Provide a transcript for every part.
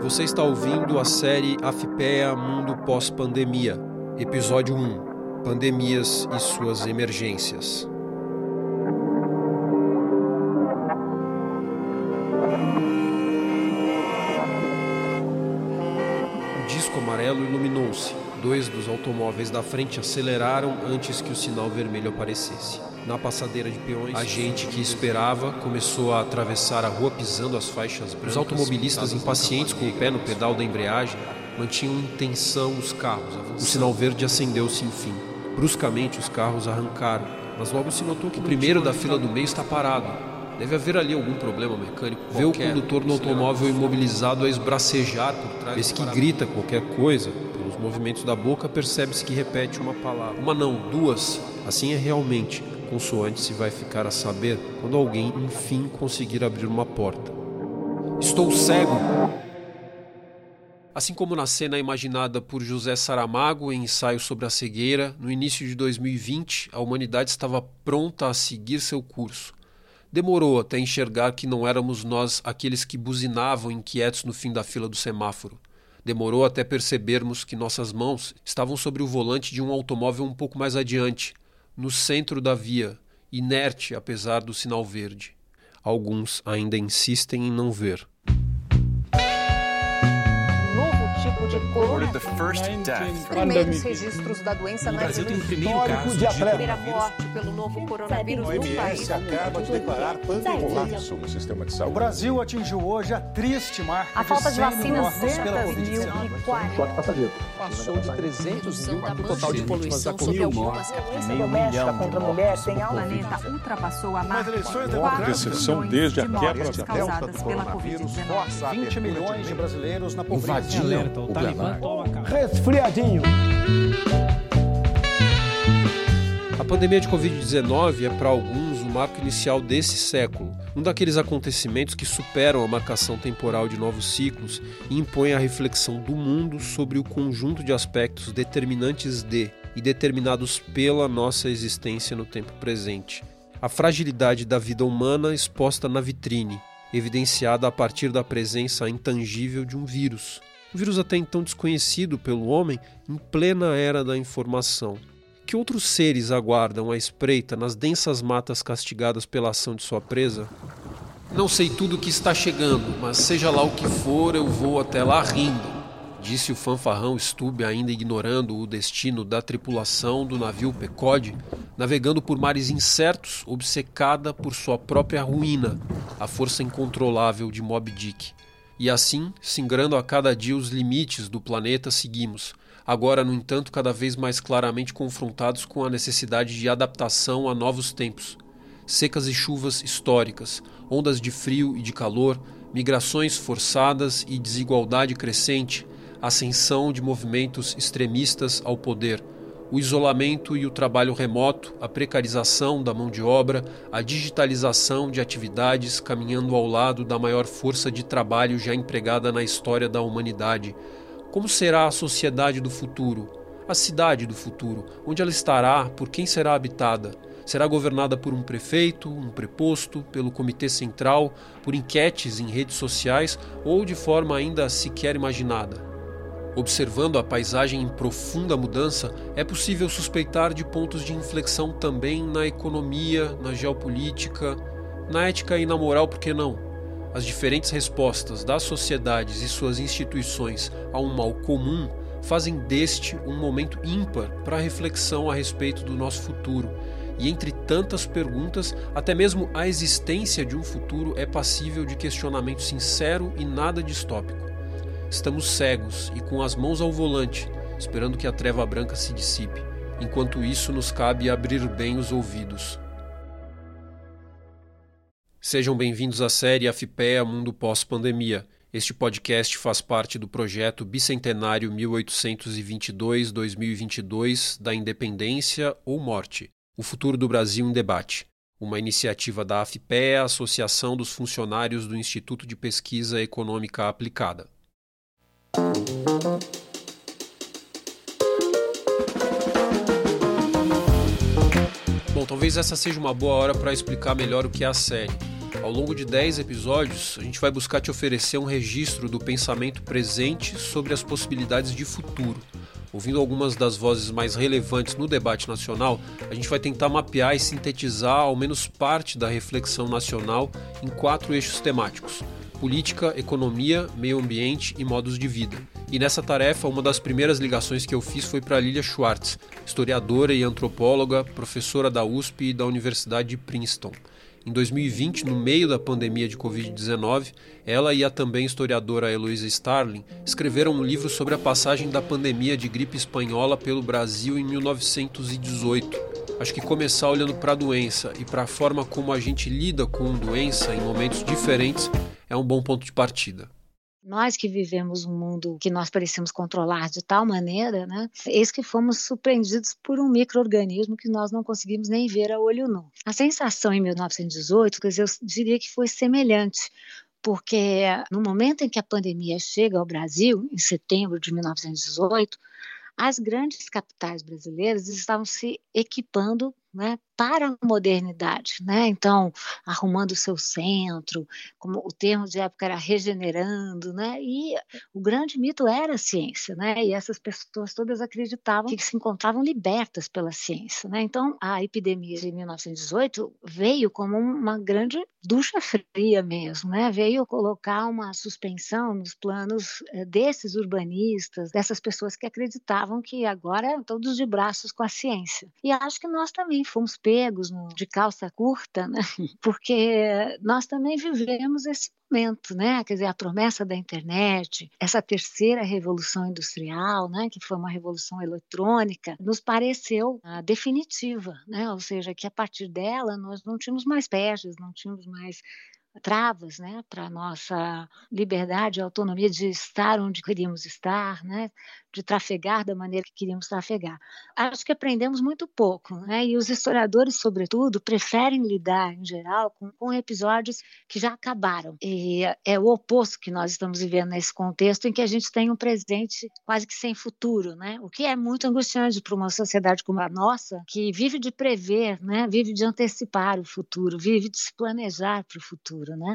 Você está ouvindo a série Afipea Mundo Pós-Pandemia, episódio 1 Pandemias e suas emergências. O disco amarelo iluminou-se. Dois dos automóveis da frente aceleraram antes que o sinal vermelho aparecesse. Na passadeira de peões, a gente que esperava começou a atravessar a rua pisando as faixas brancas. Os automobilistas impacientes com o pé no pedal da embreagem mantinham em tensão os carros. O sinal verde acendeu-se enfim. Bruscamente os carros arrancaram, mas logo se notou que o primeiro da fila do meio está parado. Deve haver ali algum problema mecânico. Vê o condutor no automóvel imobilizado a esbracejar por trás. Vê que grita qualquer coisa. Movimentos da boca, percebe-se que repete uma palavra. Uma não, duas. Assim é realmente. Consoante se vai ficar a saber quando alguém, enfim, conseguir abrir uma porta. Estou cego! Assim como na cena imaginada por José Saramago em ensaio sobre a cegueira, no início de 2020, a humanidade estava pronta a seguir seu curso. Demorou até enxergar que não éramos nós aqueles que buzinavam inquietos no fim da fila do semáforo. Demorou até percebermos que nossas mãos estavam sobre o volante de um automóvel um pouco mais adiante, no centro da via, inerte apesar do sinal verde. Alguns ainda insistem em não ver. De Primeiros registros da doença no Brasil tem o primeiro caso de primeira morte pelo novo coronavírus no país. acaba de declarar colapso no sistema de saúde. O Brasil atingiu hoje a triste marca a falta de vacinas pela Covid-19. Choque passageiro. Passou de 300 mil para o total de poluição sobre algumas Meio milhão contra a mulher tem O planeta ultrapassou a marca. de 4 recessão desde a quebra da causadas pela Covid-19. 20 milhões de brasileiros na pobreza. Invadiram o Talibã Resfriadinho. A pandemia de Covid-19 é para alguns o marco inicial desse século, um daqueles acontecimentos que superam a marcação temporal de novos ciclos e impõem a reflexão do mundo sobre o conjunto de aspectos determinantes de e determinados pela nossa existência no tempo presente. A fragilidade da vida humana exposta na vitrine, evidenciada a partir da presença intangível de um vírus, um vírus até então desconhecido pelo homem em plena era da informação. Que outros seres aguardam a espreita nas densas matas castigadas pela ação de sua presa? Não sei tudo o que está chegando, mas seja lá o que for, eu vou até lá rindo, disse o fanfarrão Stube, ainda ignorando o destino da tripulação do navio Pecode, navegando por mares incertos, obcecada por sua própria ruína, a força incontrolável de Moby Dick. E assim, singrando a cada dia os limites do planeta, seguimos, agora, no entanto, cada vez mais claramente confrontados com a necessidade de adaptação a novos tempos. Secas e chuvas históricas, ondas de frio e de calor, migrações forçadas e desigualdade crescente, ascensão de movimentos extremistas ao poder o isolamento e o trabalho remoto, a precarização da mão de obra, a digitalização de atividades caminhando ao lado da maior força de trabalho já empregada na história da humanidade. Como será a sociedade do futuro? A cidade do futuro? Onde ela estará? Por quem será habitada? Será governada por um prefeito, um preposto, pelo comitê central, por enquetes em redes sociais ou de forma ainda sequer imaginada? Observando a paisagem em profunda mudança, é possível suspeitar de pontos de inflexão também na economia, na geopolítica, na ética e na moral, por que não? As diferentes respostas das sociedades e suas instituições a um mal comum fazem deste um momento ímpar para reflexão a respeito do nosso futuro. E entre tantas perguntas, até mesmo a existência de um futuro é passível de questionamento sincero e nada distópico. Estamos cegos e com as mãos ao volante, esperando que a treva branca se dissipe. Enquanto isso, nos cabe abrir bem os ouvidos. Sejam bem-vindos à série AFPEA Mundo Pós-Pandemia. Este podcast faz parte do projeto Bicentenário 1822-2022 da Independência ou Morte O Futuro do Brasil em Debate, uma iniciativa da AFPEA, Associação dos Funcionários do Instituto de Pesquisa Econômica Aplicada. Bom, talvez essa seja uma boa hora para explicar melhor o que é a série. Ao longo de 10 episódios, a gente vai buscar te oferecer um registro do pensamento presente sobre as possibilidades de futuro. Ouvindo algumas das vozes mais relevantes no debate nacional, a gente vai tentar mapear e sintetizar ao menos parte da reflexão nacional em quatro eixos temáticos: política, economia, meio ambiente e modos de vida. E nessa tarefa, uma das primeiras ligações que eu fiz foi para Lilia Schwartz, historiadora e antropóloga, professora da USP e da Universidade de Princeton. Em 2020, no meio da pandemia de Covid-19, ela e a também historiadora Heloísa Starling escreveram um livro sobre a passagem da pandemia de gripe espanhola pelo Brasil em 1918. Acho que começar olhando para a doença e para a forma como a gente lida com doença em momentos diferentes é um bom ponto de partida. Nós que vivemos um mundo que nós parecemos controlar de tal maneira, né? Eis que fomos surpreendidos por um microorganismo que nós não conseguimos nem ver a olho nu. A sensação em 1918, quer dizer, eu diria que foi semelhante porque no momento em que a pandemia chega ao Brasil, em setembro de 1918, as grandes capitais brasileiras estavam se equipando né, para a modernidade, né? Então, arrumando o seu centro, como o termo de época era regenerando, né? E o grande mito era a ciência, né? E essas pessoas todas acreditavam que se encontravam libertas pela ciência, né? Então, a epidemia de 1918 veio como uma grande ducha fria mesmo, né? Veio colocar uma suspensão nos planos eh, desses urbanistas, dessas pessoas que acreditavam que agora todos de braços com a ciência. E acho que nós também fomos pegos de calça curta, né? porque nós também vivemos esse momento, né? Quer dizer, a promessa da internet, essa terceira revolução industrial, né? Que foi uma revolução eletrônica, nos pareceu ah, definitiva, né? Ou seja, que a partir dela nós não tínhamos mais pejas, não tínhamos mais travas né, para a nossa liberdade, autonomia de estar onde queríamos estar, né, de trafegar da maneira que queríamos trafegar. Acho que aprendemos muito pouco, né, e os historiadores, sobretudo, preferem lidar, em geral, com, com episódios que já acabaram. E é o oposto que nós estamos vivendo nesse contexto em que a gente tem um presente quase que sem futuro, né, o que é muito angustiante para uma sociedade como a nossa, que vive de prever, né, vive de antecipar o futuro, vive de se planejar para o futuro futuro, né?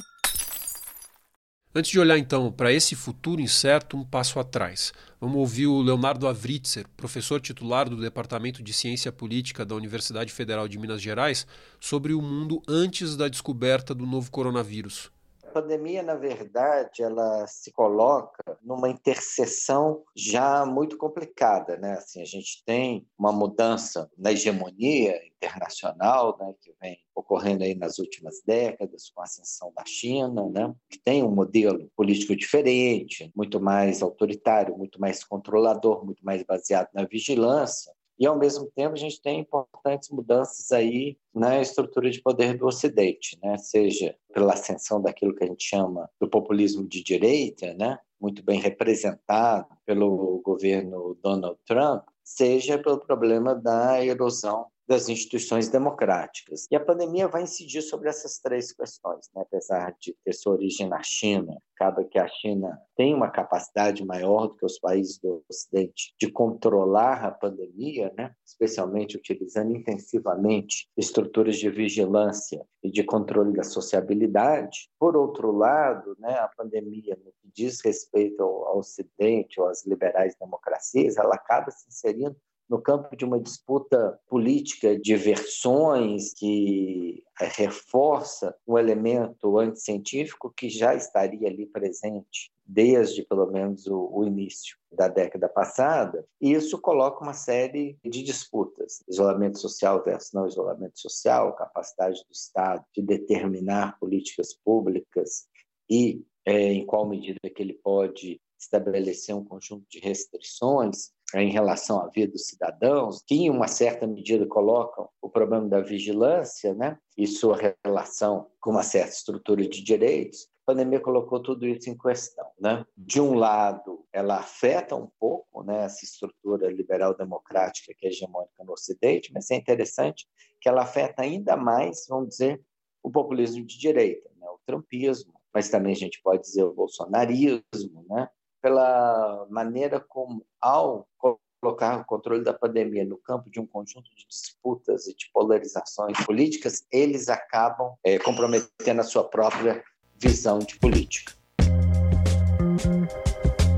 Antes de olhar então para esse futuro incerto, um passo atrás. Vamos ouvir o Leonardo Avritzer, professor titular do Departamento de Ciência Política da Universidade Federal de Minas Gerais, sobre o mundo antes da descoberta do novo coronavírus pandemia, na verdade, ela se coloca numa interseção já muito complicada, né? Assim, a gente tem uma mudança na hegemonia internacional, né, que vem ocorrendo aí nas últimas décadas com a ascensão da China, né, que tem um modelo político diferente, muito mais autoritário, muito mais controlador, muito mais baseado na vigilância, e, ao mesmo tempo, a gente tem importantes mudanças aí na estrutura de poder do Ocidente, né? seja pela ascensão daquilo que a gente chama do populismo de direita, né? muito bem representado pelo governo Donald Trump, seja pelo problema da erosão das instituições democráticas. E a pandemia vai incidir sobre essas três questões, né? apesar de ter sua origem na China, acaba que a China tem uma capacidade maior do que os países do Ocidente de controlar a pandemia, né? especialmente utilizando intensivamente estruturas de vigilância e de controle da sociabilidade. Por outro lado, né, a pandemia, no que diz respeito ao, ao Ocidente ou às liberais democracias, ela acaba se inserindo no campo de uma disputa política de versões que reforça um elemento anticientífico que já estaria ali presente desde pelo menos o, o, início da década passada, e isso coloca uma série de disputas: isolamento social versus não isolamento social, capacidade do Estado de determinar políticas públicas e é, em qual medida que ele pode estabelecer um conjunto de restrições em relação à vida dos cidadãos, que em uma certa medida colocam o problema da vigilância né, e sua relação com uma certa estrutura de direitos, a pandemia colocou tudo isso em questão. Né? De um lado, ela afeta um pouco né, essa estrutura liberal-democrática que é hegemônica no Ocidente, mas é interessante que ela afeta ainda mais, vamos dizer, o populismo de direita, né, o trumpismo, mas também a gente pode dizer o bolsonarismo, né, pela maneira como, ao colocar o controle da pandemia no campo de um conjunto de disputas e de polarizações políticas, eles acabam é, comprometendo a sua própria visão de política.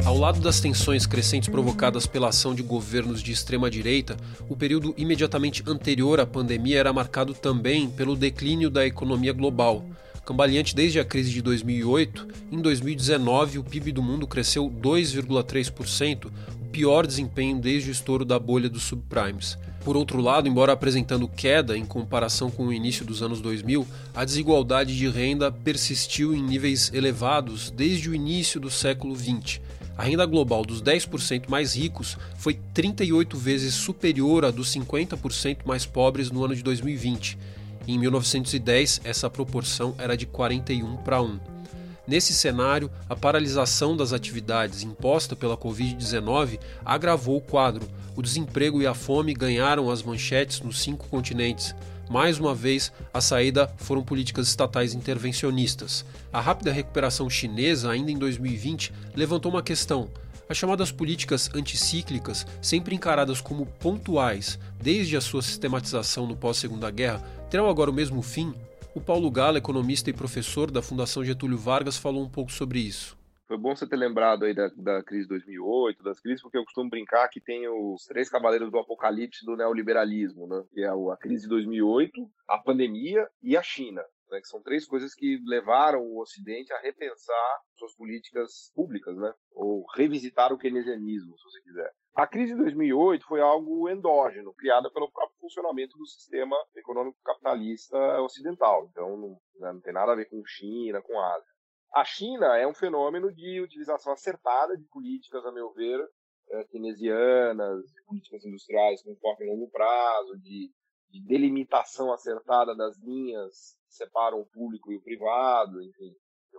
Ao lado das tensões crescentes provocadas pela ação de governos de extrema-direita, o período imediatamente anterior à pandemia era marcado também pelo declínio da economia global. Cambaleante desde a crise de 2008, em 2019 o PIB do mundo cresceu 2,3%, o pior desempenho desde o estouro da bolha dos subprimes. Por outro lado, embora apresentando queda em comparação com o início dos anos 2000, a desigualdade de renda persistiu em níveis elevados desde o início do século XX. A renda global dos 10% mais ricos foi 38 vezes superior à dos 50% mais pobres no ano de 2020. Em 1910, essa proporção era de 41 para 1. Nesse cenário, a paralisação das atividades imposta pela Covid-19 agravou o quadro. O desemprego e a fome ganharam as manchetes nos cinco continentes. Mais uma vez, a saída foram políticas estatais intervencionistas. A rápida recuperação chinesa, ainda em 2020, levantou uma questão. As chamadas políticas anticíclicas, sempre encaradas como pontuais desde a sua sistematização no pós-Segunda Guerra, terão agora o mesmo fim? O Paulo Gala, economista e professor da Fundação Getúlio Vargas, falou um pouco sobre isso. Foi bom você ter lembrado aí da, da crise de 2008, das crises, porque eu costumo brincar que tem os três cavaleiros do apocalipse do neoliberalismo, né? Que é a crise de 2008, a pandemia e a China. Né, que são três coisas que levaram o Ocidente a repensar suas políticas públicas, né? Ou revisitar o keynesianismo, se você quiser. A crise de 2008 foi algo endógeno, criada pelo próprio funcionamento do sistema econômico capitalista ocidental. Então, não, né, não tem nada a ver com China, com Ásia. A China é um fenômeno de utilização acertada de políticas, a meu ver, é, keynesianas, políticas industriais com foco em longo prazo, de, de, delimitação acertada das linhas que separam o público e o privado, enfim.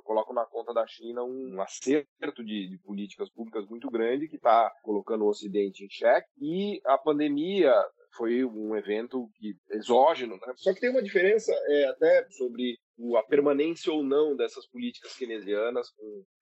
Eu coloco na conta da China um acerto de, de políticas públicas muito grande que está colocando o Ocidente em xeque. E a pandemia foi um evento que, exógeno, né? Só que tem uma diferença é, até sobre a permanência ou não dessas políticas keynesianas,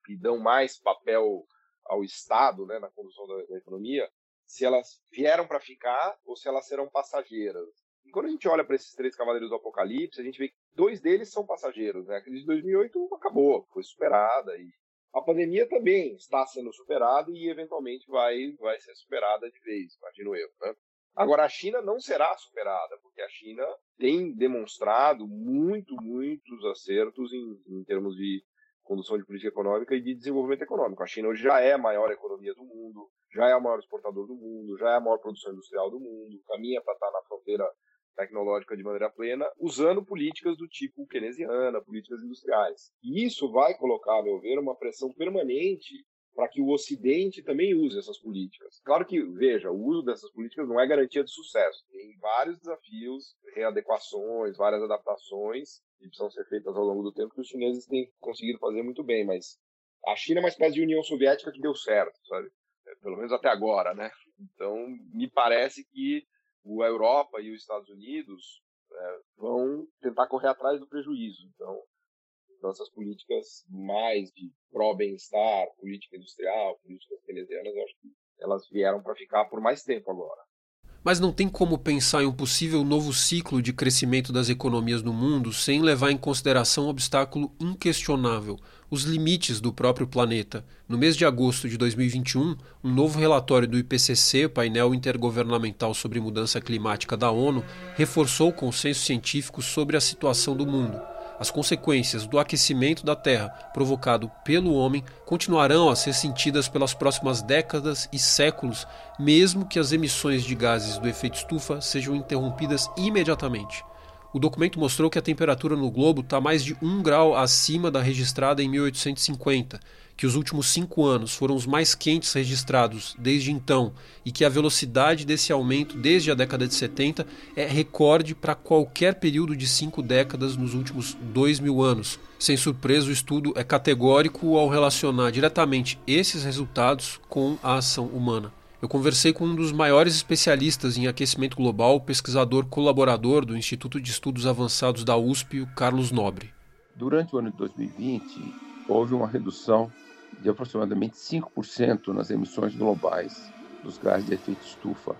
que dão mais papel ao Estado né, na condução da, da economia, se elas vieram para ficar ou se elas serão passageiras. Quando a gente olha para esses três cavaleiros do Apocalipse, a gente vê que dois deles são passageiros. Né? A crise de 2008 acabou, foi superada e a pandemia também está sendo superada e eventualmente vai, vai ser superada de vez, imagino eu. Né? Agora, a China não será superada, porque a China tem demonstrado muito, muitos acertos em, em termos de condução de política econômica e de desenvolvimento econômico. A China hoje já é a maior economia do mundo, já é o maior exportador do mundo, já é a maior produção industrial do mundo, caminha para estar na fronteira tecnológica de maneira plena, usando políticas do tipo keynesiana, políticas industriais. E isso vai colocar, a meu ver, uma pressão permanente para que o Ocidente também use essas políticas. Claro que, veja, o uso dessas políticas não é garantia de sucesso. Tem vários desafios, readequações, várias adaptações que precisam ser feitas ao longo do tempo que os chineses têm conseguido fazer muito bem, mas a China é uma espécie de União Soviética que deu certo, sabe? É, pelo menos até agora, né? Então, me parece que a Europa e os Estados Unidos é, vão tentar correr atrás do prejuízo. Então, essas políticas mais de pró-bem-estar, política industrial, políticas keynesianas, acho que elas vieram para ficar por mais tempo agora. Mas não tem como pensar em um possível novo ciclo de crescimento das economias no mundo sem levar em consideração um obstáculo inquestionável: os limites do próprio planeta. No mês de agosto de 2021, um novo relatório do IPCC, painel intergovernamental sobre mudança climática da ONU, reforçou o consenso científico sobre a situação do mundo as consequências do aquecimento da Terra provocado pelo homem continuarão a ser sentidas pelas próximas décadas e séculos, mesmo que as emissões de gases do efeito estufa sejam interrompidas imediatamente. O documento mostrou que a temperatura no globo está mais de um grau acima da registrada em 1850 que os últimos cinco anos foram os mais quentes registrados desde então e que a velocidade desse aumento desde a década de 70 é recorde para qualquer período de cinco décadas nos últimos dois mil anos. Sem surpresa, o estudo é categórico ao relacionar diretamente esses resultados com a ação humana. Eu conversei com um dos maiores especialistas em aquecimento global, pesquisador colaborador do Instituto de Estudos Avançados da USP, o Carlos Nobre. Durante o ano de 2020, houve uma redução de aproximadamente 5% nas emissões globais dos gases de efeito estufa.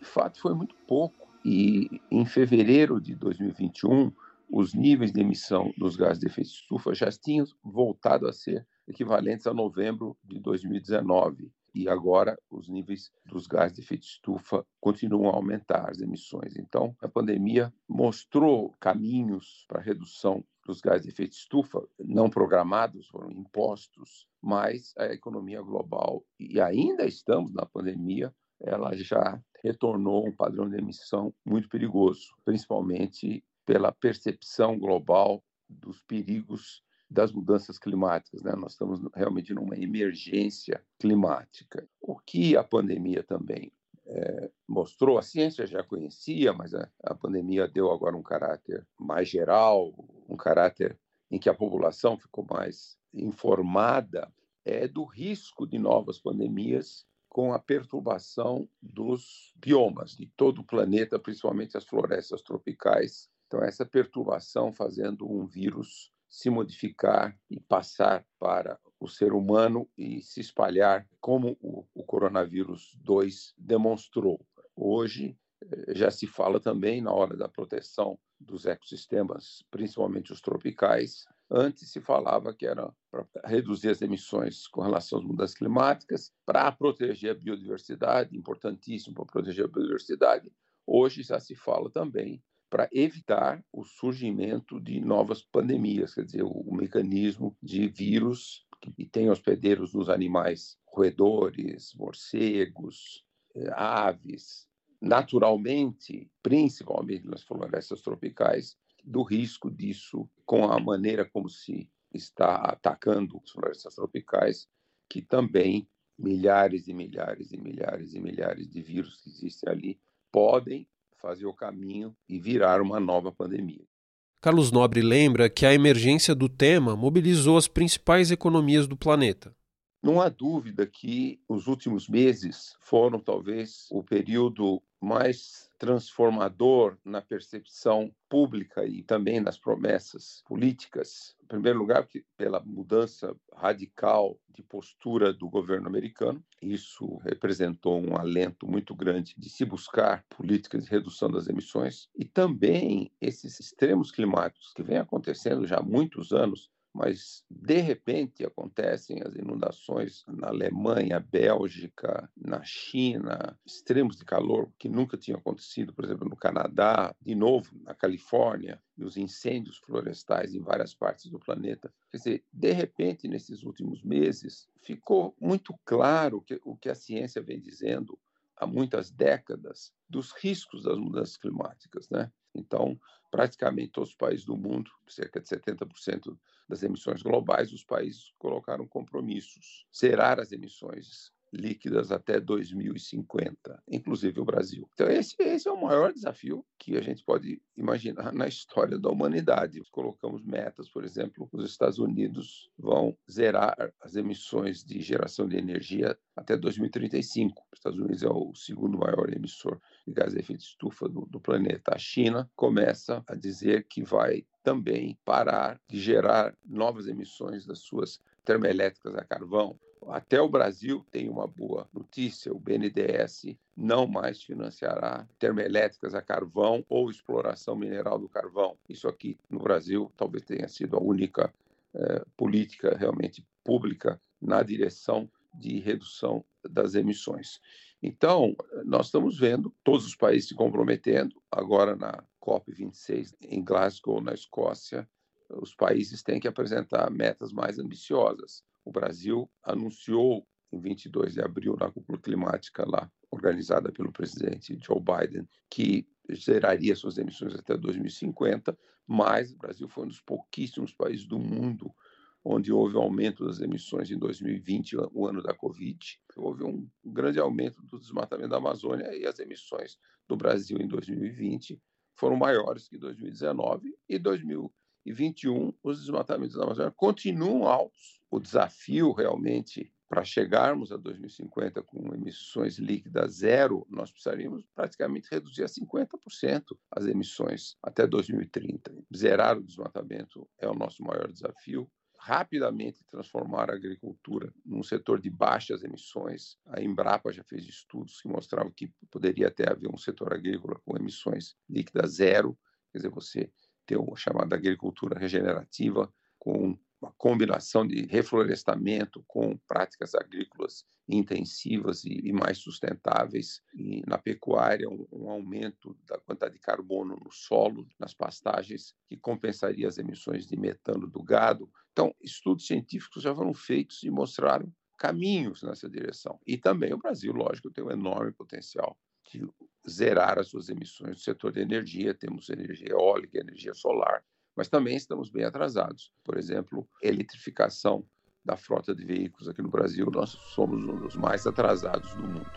De fato, foi muito pouco. E em fevereiro de 2021, os níveis de emissão dos gases de efeito estufa já tinham voltado a ser equivalentes a novembro de 2019. E agora os níveis dos gases de efeito estufa continuam a aumentar as emissões. Então, a pandemia mostrou caminhos para a redução dos gases de efeito estufa, não programados, foram impostos, mas a economia global, e ainda estamos na pandemia, ela já retornou um padrão de emissão muito perigoso, principalmente pela percepção global dos perigos das mudanças climáticas. Né? Nós estamos realmente numa emergência climática. O que a pandemia também é, mostrou, a ciência já conhecia, mas a, a pandemia deu agora um caráter mais geral, um caráter em que a população ficou mais informada, é do risco de novas pandemias com a perturbação dos biomas de todo o planeta, principalmente as florestas tropicais, então, essa perturbação fazendo um vírus se modificar e passar para o ser humano e se espalhar, como o, o coronavírus 2 demonstrou. Hoje, eh, já se fala também na hora da proteção dos ecossistemas, principalmente os tropicais. Antes se falava que era para reduzir as emissões com relação às mudanças climáticas, para proteger a biodiversidade, importantíssimo para proteger a biodiversidade. Hoje já se fala também para evitar o surgimento de novas pandemias, quer dizer, o, o mecanismo de vírus que tem hospedeiros nos animais roedores, morcegos, eh, aves, naturalmente, principalmente nas florestas tropicais, do risco disso com a maneira como se está atacando as florestas tropicais, que também milhares e milhares e milhares e milhares de vírus que existem ali podem fazer o caminho e virar uma nova pandemia. Carlos Nobre lembra que a emergência do tema mobilizou as principais economias do planeta. Não há dúvida que os últimos meses foram talvez o período mais transformador na percepção pública e também nas promessas políticas. Em primeiro lugar, pela mudança radical de postura do governo americano. Isso representou um alento muito grande de se buscar políticas de redução das emissões. E também esses extremos climáticos que vêm acontecendo já há muitos anos mas de repente acontecem as inundações na Alemanha, Bélgica, na China, extremos de calor que nunca tinham acontecido, por exemplo, no Canadá, de novo na Califórnia, e os incêndios florestais em várias partes do planeta. Quer dizer, de repente, nesses últimos meses, ficou muito claro que, o que a ciência vem dizendo há muitas décadas dos riscos das mudanças climáticas, né? Então, praticamente todos os países do mundo, cerca de 70% das emissões globais, os países colocaram compromissos. Zerar as emissões líquidas até 2050, inclusive o Brasil. Então, esse, esse, é o maior desafio que a gente pode imaginar na história da humanidade. Colocamos metas, por exemplo, os Estados Unidos vão zerar as emissões de geração de energia até 2035. Os Estados Unidos é o segundo maior emissor de gás de efeito de estufa do, do planeta. A China começa a dizer que vai também parar de gerar novas emissões das suas termoelétricas a carvão. Até o Brasil tem uma boa notícia: o BNDES não mais financiará termoelétricas a carvão ou exploração mineral do carvão. Isso aqui no Brasil talvez tenha sido a única eh, política realmente pública na direção de redução das emissões. Então, nós estamos vendo todos os países se comprometendo. Agora, na COP26 em Glasgow, na Escócia, os países têm que apresentar metas mais ambiciosas. O Brasil anunciou em 22 de abril na cúpula climática lá organizada pelo presidente Joe Biden que zeraria suas emissões até 2050, mas o Brasil foi um dos pouquíssimos países do mundo onde houve um aumento das emissões em 2020, o ano da Covid. Houve um grande aumento do desmatamento da Amazônia e as emissões do Brasil em 2020 foram maiores que 2019 e 2021 os desmatamentos da Amazônia continuam altos. O desafio realmente para chegarmos a 2050 com emissões líquidas zero, nós precisaríamos praticamente reduzir a 50% as emissões até 2030. Zerar o desmatamento é o nosso maior desafio rapidamente transformar a agricultura num setor de baixas emissões. A Embrapa já fez estudos que mostravam que poderia até haver um setor agrícola com emissões líquidas zero, quer dizer, você ter uma chamada agricultura regenerativa com uma combinação de reflorestamento com práticas agrícolas intensivas e, e mais sustentáveis, e na pecuária um, um, aumento da quantidade de carbono no solo, nas pastagens, que compensaria as emissões de metano do gado. Então, estudos científicos já foram feitos e mostraram caminhos nessa direção. E também o Brasil, lógico, tem um enorme potencial de zerar as suas emissões do setor de energia. Temos energia eólica, energia solar, mas também estamos bem atrasados. Por exemplo, eletrificação da frota de veículos aqui no Brasil, nós somos um dos mais atrasados do mundo.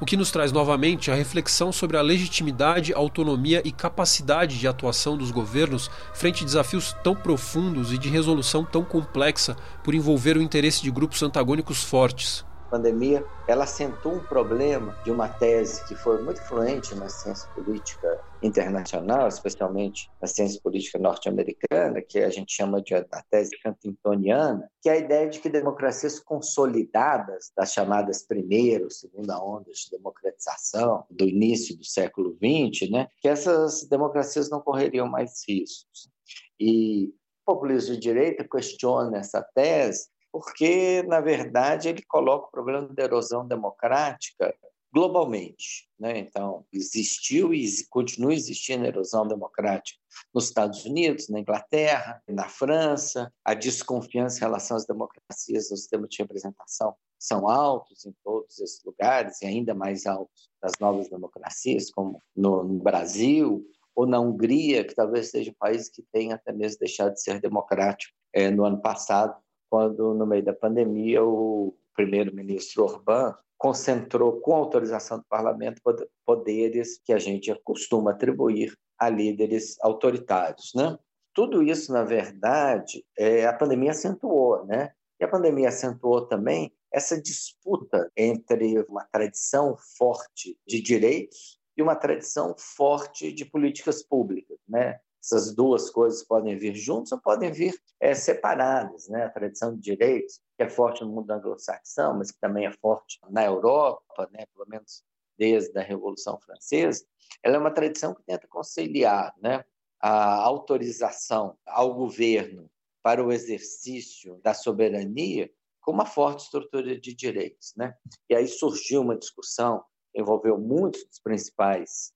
O que nos traz novamente a reflexão sobre a legitimidade, autonomia e capacidade de atuação dos governos frente a desafios tão profundos e de resolução tão complexa por envolver o interesse de grupos antagônicos fortes pandemia, ela acentuou um problema de uma tese que foi muito fluente na ciência política internacional, especialmente na ciência política norte-americana, que a gente chama de a tese cantintoniana, que é a ideia de que democracias consolidadas, das chamadas primeira ou segunda ondas de democratização do início do século XX, né, que essas democracias não correriam mais riscos. E o populismo de direita questiona essa tese porque, na verdade, ele coloca o problema da erosão democrática globalmente. Né? Então, existiu e continua existindo erosão democrática nos Estados Unidos, na Inglaterra, na França. A desconfiança em relação às democracias, no sistema de representação, são altos em todos esses lugares e ainda mais altos nas novas democracias, como no, no Brasil ou na Hungria, que talvez seja o país que tenha até mesmo deixado de ser democrático é, no ano passado, quando, no meio da pandemia, o primeiro-ministro Orbán concentrou, com autorização do parlamento, poderes que a gente costuma atribuir a líderes autoritários. Né? Tudo isso, na verdade, é, a pandemia acentuou, né? E a pandemia acentuou também essa disputa entre uma tradição forte de direitos e uma tradição forte de políticas públicas, né? Essas duas coisas podem vir juntas ou podem vir é, separadas. Né? A tradição de direitos, que é forte no mundo anglo-saxão, mas que também é forte na Europa, né? pelo menos desde a Revolução Francesa, ela é uma tradição que tenta conciliar né? a autorização ao governo para o exercício da soberania com uma forte estrutura de direitos. Né? E aí surgiu uma discussão, envolveu muitos dos principais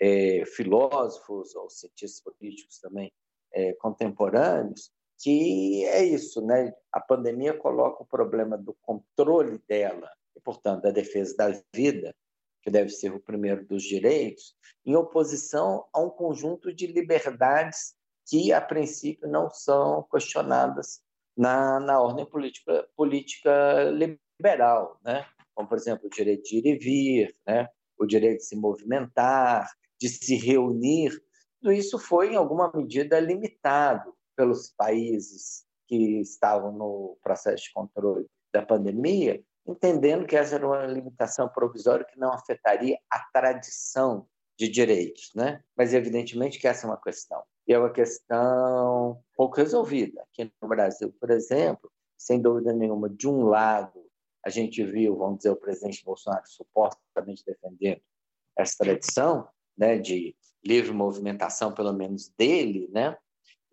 é, filósofos ou cientistas políticos também é, contemporâneos, que é isso, né? A pandemia coloca o problema do controle dela e, portanto, da defesa da vida, que deve ser o primeiro dos direitos, em oposição a um conjunto de liberdades que, a princípio, não são questionadas na, na ordem política, política liberal, né? como, por exemplo, o direito de ir e vir, né? o direito de se movimentar, de se reunir, tudo isso foi, em alguma medida, limitado pelos países que estavam no processo de controle da pandemia, entendendo que essa era uma limitação provisória que não afetaria a tradição de direitos, né? Mas evidentemente que essa é uma questão. E é uma questão pouco resolvida. Aqui no Brasil, por exemplo, sem dúvida nenhuma, de um lado, a gente viu, vamos dizer, o presidente Bolsonaro supostamente defendendo essa tradição, né, de livre movimentação, pelo menos dele, né?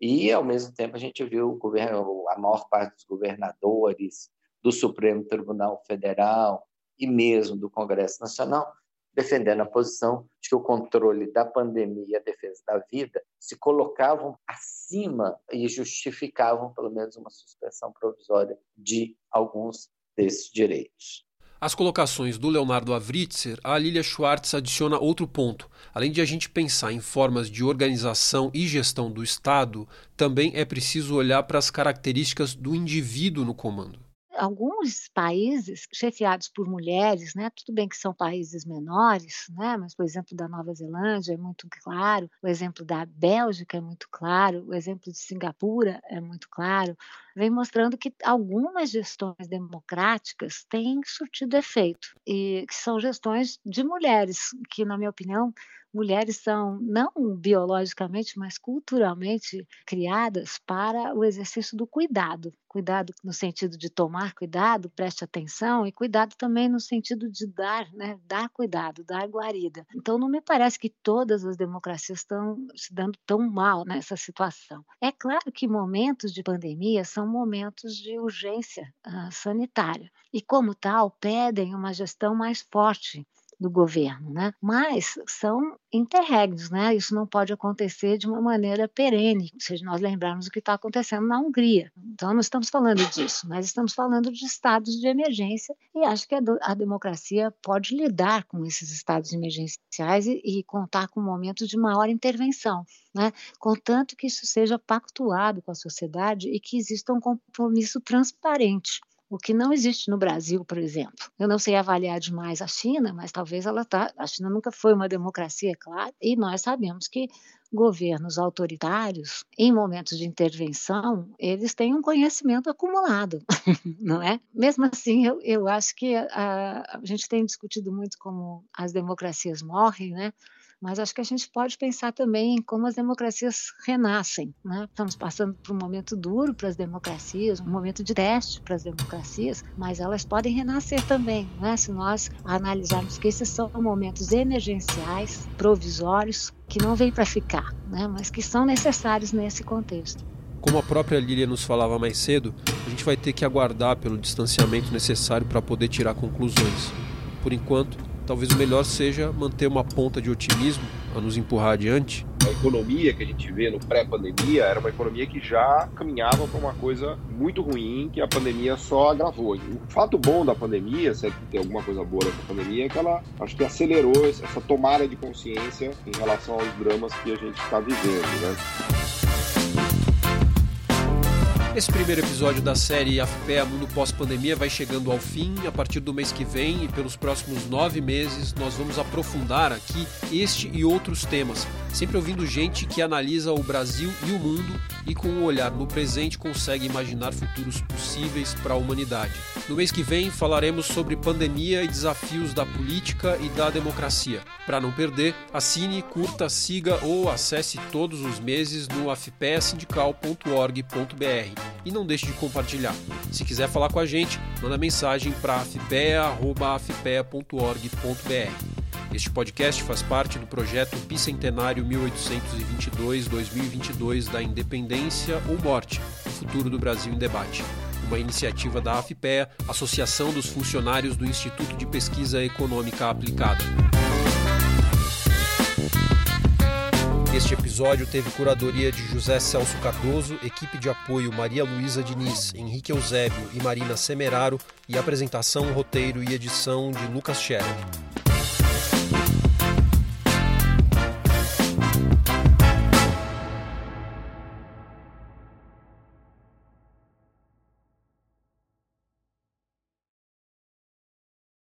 E, ao mesmo tempo, a gente viu governo, a maior parte dos governadores do Supremo Tribunal Federal e mesmo do Congresso Nacional defendendo a posição de que o controle da pandemia e a defesa da vida se colocavam acima e justificavam, pelo menos, uma suspensão provisória de alguns desses direitos. As colocações do Leonardo Avritzer, a Lilia Schwartz adiciona outro ponto. Além de a gente pensar em formas de organização e gestão do Estado, também é preciso olhar para as características do indivíduo no comando alguns países chefiados por mulheres, né, tudo bem que são países menores, né, mas, por exemplo, da Nova Zelândia é muito claro, o exemplo da Bélgica é muito claro, o exemplo de Singapura é muito claro, vem mostrando que algumas gestões democráticas têm surtido efeito, e que são gestões de mulheres, que, na minha opinião, mulheres são não biologicamente, mas culturalmente criadas para o exercício do cuidado. Cuidado no sentido de tomar cuidado, preste atenção, e cuidado também no sentido de dar, né? Dar cuidado, dar guarida. Então, não me parece que todas as democracias estão se dando tão mal nessa situação. É claro que momentos de pandemia são momentos de urgência uh, sanitária e, como tal, pedem uma gestão mais forte do governo, né? Mas são interregnos, né? Isso não pode acontecer de uma maneira perene, se nós lembrarmos o que está acontecendo na Hungria. Então, não estamos falando disso, mas estamos falando de estados de emergência e acho que a, a democracia pode lidar com esses estados emergenciais e, e contar com momentos de maior intervenção, né? Contanto que isso seja pactuado com a sociedade e que exista um compromisso transparente o que não existe no Brasil, por exemplo. Eu não sei avaliar demais a China, mas talvez ela tá. A China nunca foi uma democracia, claro, e nós sabemos que governos autoritários, em momentos de intervenção, eles têm um conhecimento acumulado, não é? Mesmo assim, eu, eu acho que a, a gente tem discutido muito como as democracias morrem, né? Mas acho que a gente pode pensar também em como as democracias renascem. Né? Estamos passando por um momento duro para as democracias, um momento de teste para as democracias, mas elas podem renascer também, né? se nós analisarmos que esses são momentos emergenciais, provisórios, que não vêm para ficar, né? mas que são necessários nesse contexto. Como a própria Lília nos falava mais cedo, a gente vai ter que aguardar pelo distanciamento necessário para poder tirar conclusões. Por enquanto, talvez o melhor seja manter uma ponta de otimismo a nos empurrar adiante. A economia que a gente vê no pré-pandemia era uma economia que já caminhava para uma coisa muito ruim que a pandemia só agravou. O fato bom da pandemia, se é que tem alguma coisa boa dessa pandemia, é que ela acho que acelerou essa tomada de consciência em relação aos dramas que a gente está vivendo, né? Esse primeiro episódio da série AFPEA Mundo Pós-Pandemia vai chegando ao fim. A partir do mês que vem e pelos próximos nove meses, nós vamos aprofundar aqui este e outros temas, sempre ouvindo gente que analisa o Brasil e o mundo e, com um olhar no presente, consegue imaginar futuros possíveis para a humanidade. No mês que vem, falaremos sobre pandemia e desafios da política e da democracia. Para não perder, assine, curta, siga ou acesse todos os meses no afpeasindical.org.br e não deixe de compartilhar. Se quiser falar com a gente, manda mensagem para afpea.org.br. Este podcast faz parte do projeto Bicentenário 1822-2022 da Independência ou Morte, o futuro do Brasil em debate. Uma iniciativa da AFPEA, Associação dos Funcionários do Instituto de Pesquisa Econômica Aplicada. Este episódio teve curadoria de José Celso Cardoso, equipe de apoio Maria Luísa Diniz, Henrique Eusébio e Marina Semeraro e apresentação, roteiro e edição de Lucas Scherer.